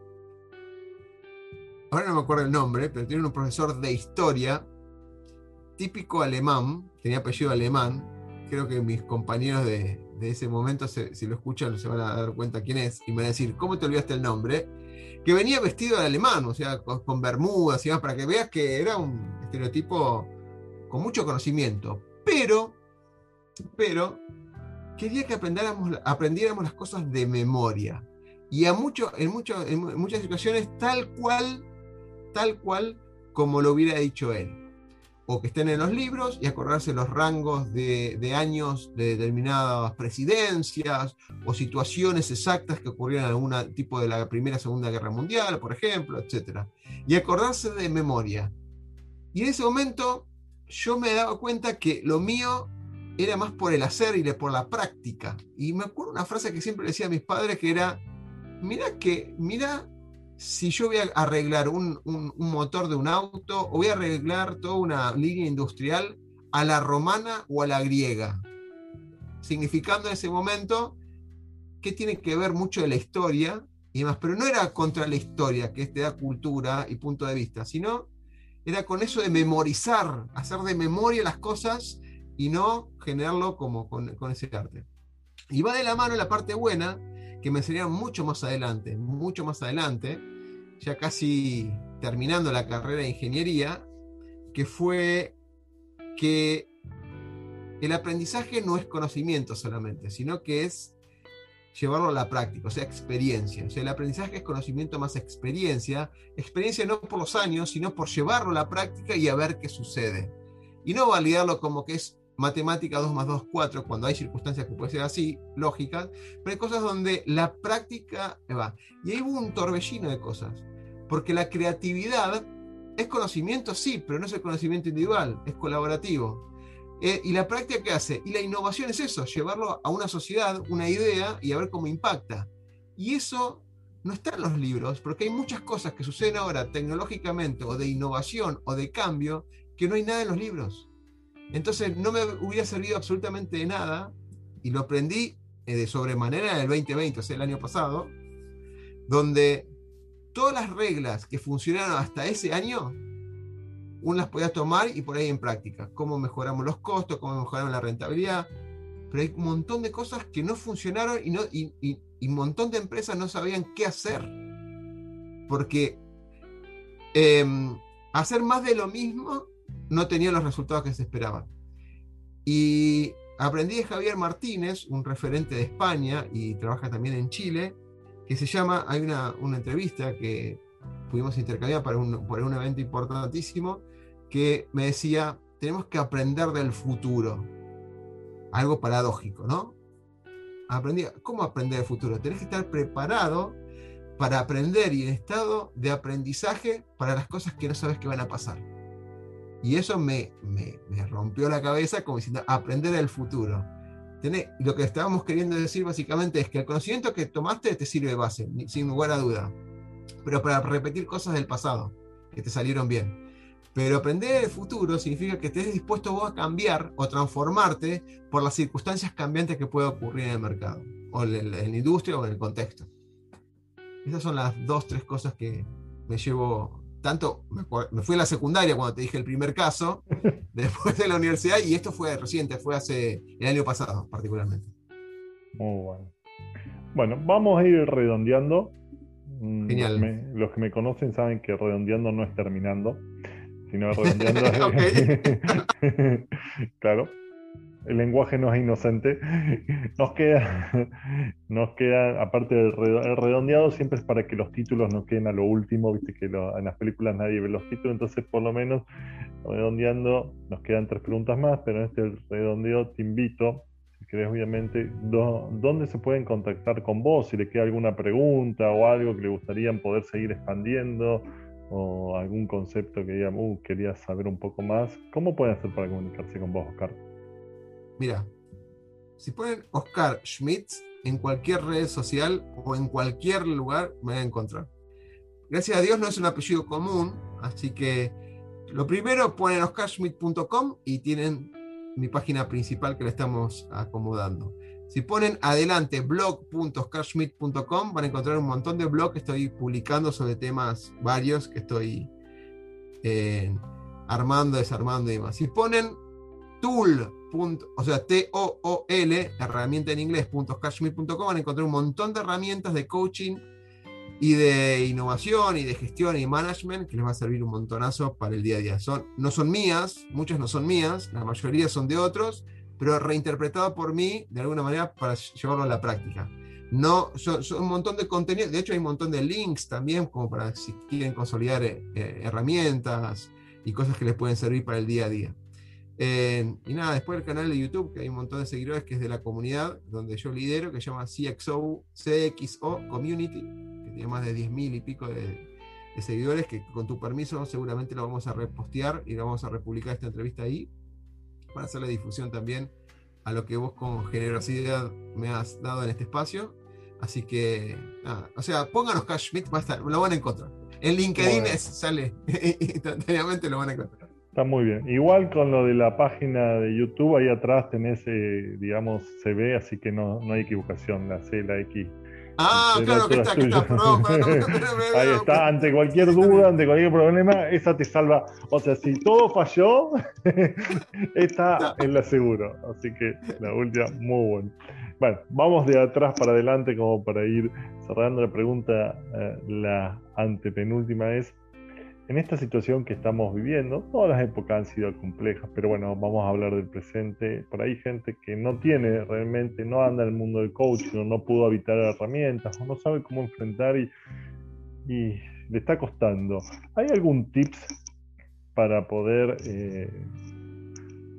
ahora no me acuerdo el nombre, pero tiene un profesor de historia típico alemán, tenía apellido alemán, creo que mis compañeros de, ese momento, si lo escuchan, se van a dar cuenta quién es, y me van a decir, ¿cómo te olvidaste el nombre? Que venía vestido de alemán, o sea, con, con bermudas y demás, para que veas que era un estereotipo con mucho conocimiento, pero, pero quería que aprendiéramos, las cosas de memoria. Y a mucho, en, mucho, muchas situaciones tal cual, tal cual como lo hubiera dicho él. O que estén en los libros y acordarse los rangos de, de años de determinadas presidencias o situaciones exactas que ocurrieron en algún tipo de la Primera o Segunda Guerra Mundial, por ejemplo, etc. Y acordarse de memoria. Y en ese momento yo me he dado cuenta que lo mío era más por el hacer y por la práctica. Y me acuerdo una frase que siempre decía a mis padres que era, mira que, mira si yo voy a arreglar un, un, motor de un auto o voy a arreglar toda una línea industrial a la romana o a la griega, significando en ese momento que tiene que ver mucho de la historia y demás, pero no era contra la historia, que te da cultura y punto de vista, sino era con eso de memorizar, hacer de memoria las cosas y no generarlo como con, ese arte. Y va de la mano la parte buena, que me enseñaron mucho más adelante, mucho más adelante, ya casi terminando la carrera de ingeniería, que fue que el aprendizaje no es conocimiento solamente, sino que es llevarlo a la práctica, o sea, experiencia. O sea, el aprendizaje es conocimiento más experiencia. Experiencia no por los años, sino por llevarlo a la práctica y a ver qué sucede. Y no validarlo como que es matemática 2 más 2, 4, cuando hay circunstancias que puede ser así, lógicas, pero hay cosas donde la práctica va. Y hay un torbellino de cosas, porque la creatividad es conocimiento, sí, pero no es el conocimiento individual, es colaborativo. Eh, ¿Y la práctica qué hace? Y la innovación es eso, llevarlo a una sociedad, una idea y a ver cómo impacta. Y eso no está en los libros, porque hay muchas cosas que suceden ahora tecnológicamente o de innovación o de cambio que no hay nada en los libros. Entonces no me hubiera servido absolutamente de nada y lo aprendí eh, de sobremanera en el 2020, o sea, el año pasado, donde todas las reglas que funcionaron hasta ese año, uno las podía tomar y por ahí en práctica. Cómo mejoramos los costos, cómo mejoramos la rentabilidad. Pero hay un montón de cosas que no funcionaron y, un montón de empresas no sabían qué hacer. Porque em, hacer más de lo mismo no tenía los resultados que se esperaban. Y aprendí de Javier Martínez, un referente de España y trabaja también en Chile, que se llama, hay una, entrevista que pudimos intercambiar para un, un evento importantísimo, que me decía, tenemos que aprender del futuro. Algo paradójico, ¿no? Aprendí, ¿cómo aprender del futuro? Tenés que estar preparado para aprender y en estado de aprendizaje para las cosas que no sabes que van a pasar. Y eso me, me, rompió la cabeza como diciendo, aprender el futuro. lo que estábamos queriendo decir básicamente es que el conocimiento que tomaste te sirve de base, sin lugar a duda. Pero para repetir cosas del pasado, que te salieron bien. Pero aprender el futuro significa que estés dispuesto vos a cambiar o transformarte por las circunstancias cambiantes que pueda ocurrir en el mercado, o en la industria o en el contexto. Esas son las dos, tres cosas que me llevo tanto, me, fui a la secundaria cuando te dije el primer caso, después de la universidad, y esto fue reciente, fue hace el año pasado particularmente. Muy bueno. Bueno, vamos a ir redondeando. Mm, Genial. Los, que me conocen saben que redondeando no es terminando, sino redondeando. claro el lenguaje no es inocente. Nos queda, nos queda, aparte del redondeado, siempre es para que los títulos no queden a lo último, viste que en las películas nadie ve los títulos, entonces por lo menos redondeando, nos quedan tres preguntas más, pero en este redondeo te invito, si querés obviamente, ¿dónde se pueden contactar con vos? Si le queda alguna pregunta o algo que le gustaría poder seguir expandiendo o algún concepto que digan, uh, quería saber un poco más, ¿cómo pueden hacer para comunicarse con vos, Oscar? Mira, si ponen Oscar Schmidt en cualquier red social o en cualquier lugar, me van a encontrar. Gracias a Dios no es un apellido común, así que lo primero ponen oscarschmidt.com y tienen mi página principal que le estamos acomodando. Si ponen adelante blog.oscarschmidt.com van a encontrar un montón de blogs que estoy publicando sobre temas varios que estoy eh, armando, desarmando y demás. Si ponen tool o sea, T-O-O-L, herramienta en inglés, van a encontrar un montón de herramientas de coaching y de innovación y de gestión y management que les va a servir un montonazo para el día a día. Son, no son mías, muchas no son mías, la mayoría son de otros, pero reinterpretado por mí de alguna manera para llevarlo a la práctica. No, son, un montón de contenido, de hecho hay un montón de links también como para si quieren consolidar eh, eh, herramientas y cosas que les pueden servir para el día a día. Eh, y nada, después el canal de YouTube, que hay un montón de seguidores, que es de la comunidad donde yo lidero, que se llama CXO, CXO Community, que tiene más de 10.000 y pico de, seguidores, que con tu permiso seguramente lo vamos a repostear y vamos a republicar esta entrevista ahí, para hacerle difusión también a lo que vos con generosidad me has dado en este espacio. Así que, nada, o sea, pónganos Cash va a estar, lo van a encontrar. En LinkedIn Bueno. es- sale instantáneamente, lo van a encontrar. Está muy bien. Igual con lo de la página de YouTube, ahí atrás tenés, eh, digamos, se ve, así que no, no hay equivocación, la C, la X. Ah, claro que está, es que está, perdón, perdón, Ahí está, ante cualquier duda, ante cualquier problema, esa te salva. O sea, si todo falló, está en la seguro. Así que la última, muy buena. Bueno, vamos de atrás para adelante como para ir cerrando la pregunta. eh, la antepenúltima es, en esta situación que estamos viviendo, todas las épocas han sido complejas, pero bueno, vamos a hablar del presente. Por ahí gente que no tiene realmente, no anda en el mundo del coaching, o no pudo habitar herramientas, o no sabe cómo enfrentar y, le está costando. ¿Hay algún tips para poder, eh,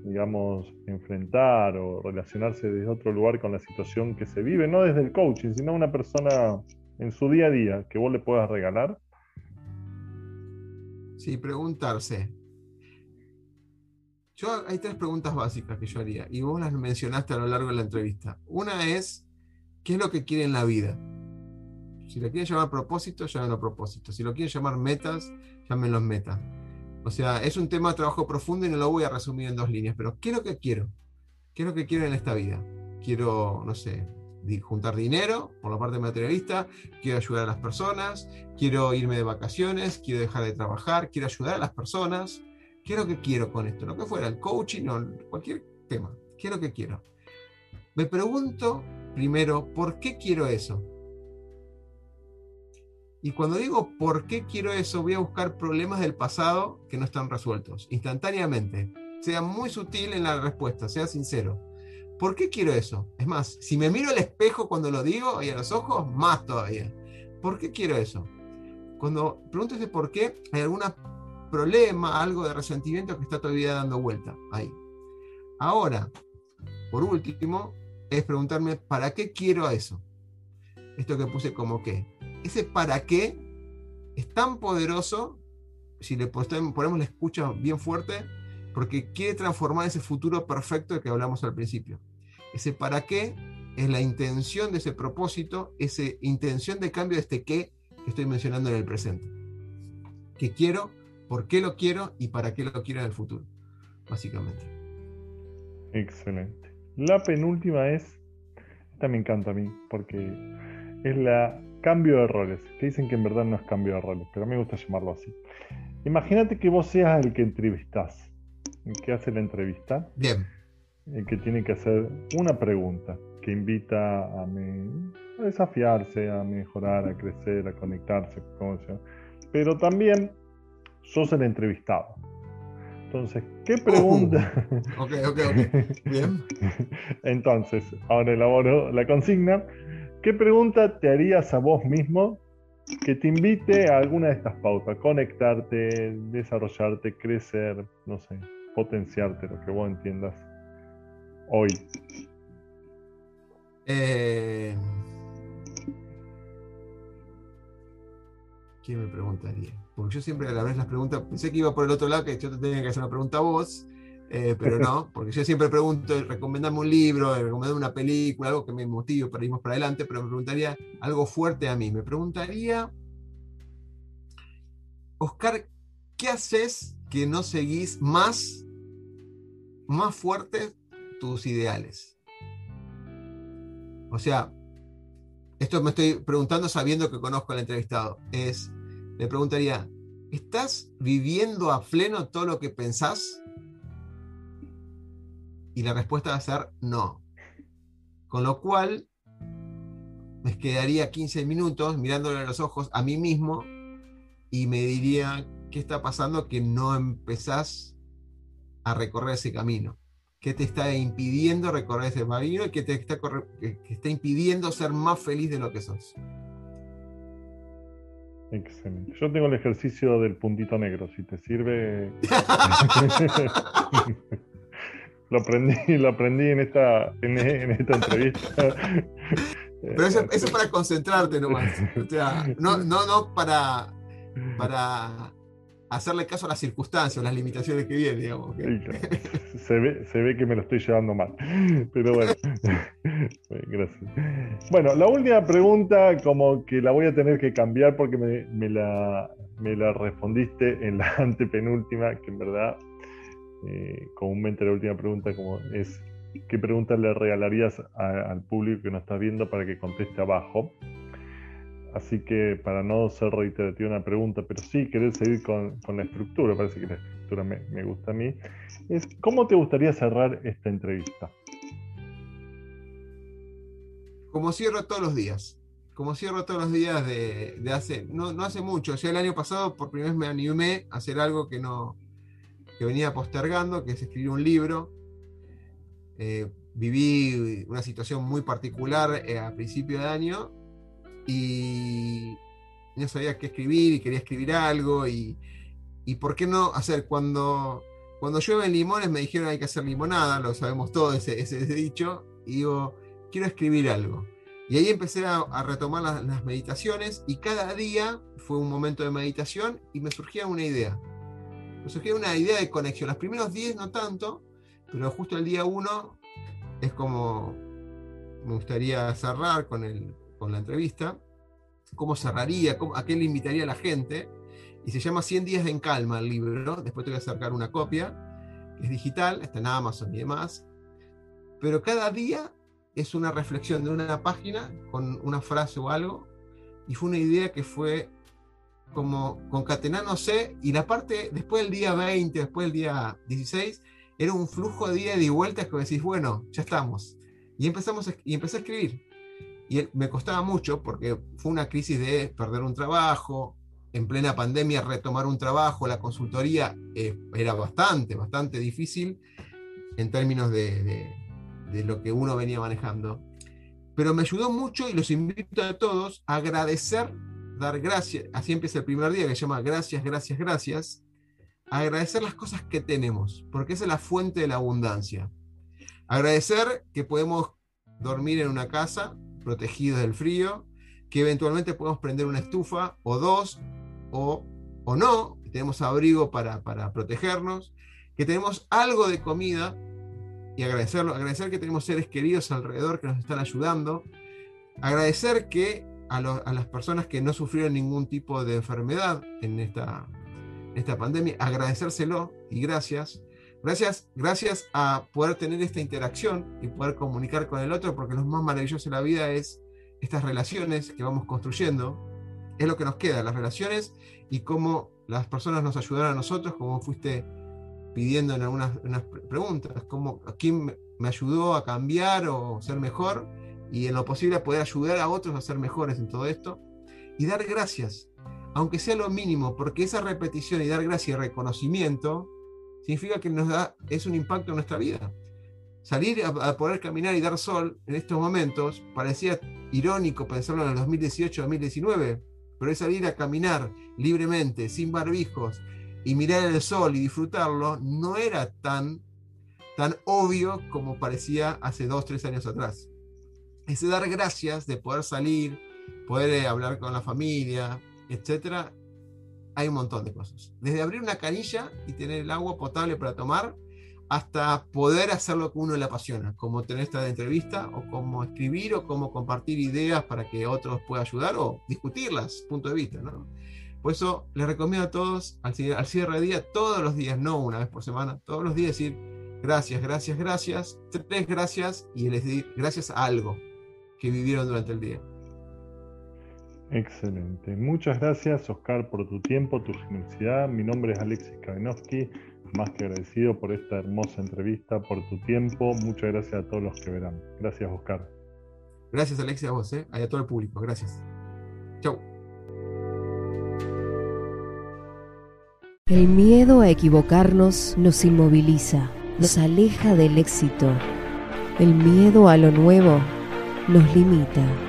digamos, enfrentar o relacionarse desde otro lugar con la situación que se vive? No desde el coaching, sino una persona en su día a día que vos le puedas regalar. Sí, preguntarse. Yo hay tres preguntas básicas que yo haría, y vos las mencionaste a lo largo de la entrevista. Una es, ¿qué es lo que quiere en la vida? Si lo quieren llamar propósito, llámenlo propósito. Si lo quieren llamar metas, llámenlos metas. O sea, es un tema de trabajo profundo y no lo voy a resumir en dos líneas, pero ¿qué es lo que quiero? ¿Qué es lo que quiero en esta vida? Quiero, no sé, juntar dinero por la parte materialista, quiero ayudar a las personas, quiero irme de vacaciones, quiero dejar de trabajar, quiero ayudar a las personas. ¿Qué es lo que quiero con esto? Lo que fuera, el coaching o cualquier tema. ¿Qué es lo que quiero? Me pregunto primero, ¿por qué quiero eso? Y cuando digo por qué quiero eso, voy a buscar problemas del pasado que no están resueltos, instantáneamente. Sea muy sutil en la respuesta, sea sincero. ¿Por qué quiero eso? Es más, si me miro al espejo cuando lo digo y a los ojos, más todavía. ¿Por qué quiero eso? Cuando pregunto ese por qué, hay algún problema, algo de resentimiento que está todavía dando vuelta ahí. Ahora, por último, es preguntarme, ¿para qué quiero eso? Esto que puse como qué. Ese para qué es tan poderoso, si le ponem- ponemos la escucha bien fuerte, porque quiere transformar ese futuro perfecto que hablamos al principio. Ese para qué es la intención de ese propósito, esa intención de cambio de este qué que estoy mencionando en el presente. ¿Qué quiero? ¿Por qué lo quiero? ¿Y para qué lo quiero en el futuro? Básicamente. Excelente. La penúltima es, esta me encanta a mí, porque es la cambio de roles. Que dicen que en verdad no es cambio de roles, pero a mí me gusta llamarlo así. Imagínate que vos seas el que entrevistás, el que hace la entrevista, Bien. El que tiene que hacer una pregunta que invita a, me- a desafiarse, a mejorar, a crecer, a conectarse, sea. Pero también sos el entrevistado. Entonces, ¿qué pregunta? Ok, ok, ok. Bien. Entonces, ahora elaboro la consigna. ¿Qué pregunta te harías a vos mismo que te invite a alguna de estas pautas? Conectarte, desarrollarte, crecer, no sé, potenciarte, lo que vos entiendas hoy. Eh, ¿Qué me preguntaría? Porque yo siempre a la vez las preguntas, pensé que iba por el otro lado, que yo te tenía que hacer una pregunta a vos, eh, pero no, porque yo siempre pregunto, recomendame un libro, recomendame una película, algo que me motive para ir más para adelante, pero me preguntaría algo fuerte a mí. Me preguntaría, Oscar, ¿qué haces que no seguís más, más fuerte tus ideales? O sea, esto me estoy preguntando sabiendo que conozco al entrevistado. Es, le preguntaría, ¿estás viviendo a pleno todo lo que pensás? Y la respuesta va a ser no. Con lo cual, me quedaría 15 minutos mirándole a los ojos a mí mismo y me diría, ¿qué está pasando que no empezás a recorrer ese camino? ¿Qué te está impidiendo recorrer ese camino y qué te está, que- que está impidiendo ser más feliz de lo que sos? Excelente. Yo tengo el ejercicio del puntito negro, si te sirve. lo aprendí, lo aprendí en esta, en, en esta entrevista. Pero eso, eso es para concentrarte nomás. O sea, no, no, no para, para hacerle caso a las circunstancias, las limitaciones que vienen, digamos. se, ve, se ve que me lo estoy llevando mal. Pero bueno. gracias. Bueno, la última pregunta, como que la voy a tener que cambiar porque me, la, me la, respondiste en la antepenúltima, que en verdad, eh, comúnmente la última pregunta como es, ¿qué pregunta le regalarías al público que nos está viendo para que conteste abajo? Así que para no ser reiterativa una pregunta, pero sí querer seguir con, la estructura, parece que la estructura me, gusta a mí, es ¿cómo te gustaría cerrar esta entrevista? Como cierro todos los días. Como cierro todos los días de, hace, no, hace mucho, ya el año pasado por primera vez me animé a hacer algo que no que venía postergando, que es escribir un libro. Eh, viví una situación muy particular eh, a principio de año y no sabía qué escribir y quería escribir algo y, y por qué no hacer cuando cuando llueven limones me dijeron hay que hacer limonada, lo sabemos todo ese, ese, dicho, y digo, quiero escribir algo. Y ahí empecé a, retomar las, las, meditaciones y cada día fue un momento de meditación y me surgía una idea. Me surgía una idea de conexión. Los primeros 10 no tanto, pero justo el día 1 es como me gustaría cerrar con el, con la entrevista, cómo cerraría, a qué le invitaría a la gente. Y se llama 100 días en calma el libro. Después te voy a acercar una copia, que es digital, está en Amazon y demás. Pero cada día es una reflexión de una página con una frase o algo. Y fue una idea que fue como concatenándose. Y la parte, después del día 20, después del día 16, era un flujo de día y vueltas que decís, bueno, ya estamos. Y, empezamos y empecé a escribir. Y me costaba mucho porque fue una crisis de perder un trabajo, en plena pandemia retomar un trabajo, la consultoría eh, era bastante, bastante difícil en términos de, lo que uno venía manejando. Pero me ayudó mucho y los invito a todos a agradecer, dar gracias, así empieza el primer día que se llama gracias, gracias, gracias, agradecer las cosas que tenemos, porque esa es la fuente de la abundancia. Agradecer que podemos dormir en una casa, protegidos del frío, que eventualmente podemos prender una estufa o dos, o, o no, tenemos abrigo para, para protegernos, que tenemos algo de comida y agradecerlo, agradecer que tenemos seres queridos alrededor que nos están ayudando, agradecer que a, a las personas que no sufrieron ningún tipo de enfermedad en esta, esta pandemia, agradecérselo y gracias. Gracias, gracias a poder tener esta interacción y poder comunicar con el otro, porque lo más maravilloso de la vida es estas relaciones que vamos construyendo. Es lo que nos queda, las relaciones y cómo las personas nos ayudaron a nosotros, como fuiste pidiendo en algunas preguntas, cómo, quién me ayudó a cambiar o ser mejor y en lo posible poder ayudar a otros a ser mejores en todo esto y dar gracias, aunque sea lo mínimo, porque esa repetición y dar gracias y reconocimiento significa que nos da, es un impacto en nuestra vida. Salir a, poder caminar y dar sol en estos momentos parecía irónico pensarlo en el 2018-2019, pero es salir a caminar libremente, sin barbijos, y mirar el sol y disfrutarlo, no era tan, tan obvio como parecía hace dos, tres años atrás. Ese dar gracias de poder salir, poder eh, hablar con la familia, etcétera, hay un montón de cosas. Desde abrir una canilla y tener el agua potable para tomar, hasta poder hacer lo que uno le apasiona, como tener esta entrevista, o como escribir, o como compartir ideas para que otros puedan ayudar, o discutirlas, punto de vista. ¿no? Por eso les recomiendo a todos, al, al cierre de día, todos los días, no una vez por semana, todos los días decir gracias, gracias, gracias, tres gracias, y les decir gracias a algo que vivieron durante el día. Excelente. Muchas gracias, Oscar, por tu tiempo, tu generosidad. Mi nombre es Alexis Kavinovsky. Más que agradecido por esta hermosa entrevista, por tu tiempo. Muchas gracias a todos los que verán. Gracias, Oscar. Gracias, Alexis, a vos, ¿eh? y a todo el público. Gracias. Chau. El miedo a equivocarnos nos inmoviliza, nos aleja del éxito. El miedo a lo nuevo nos limita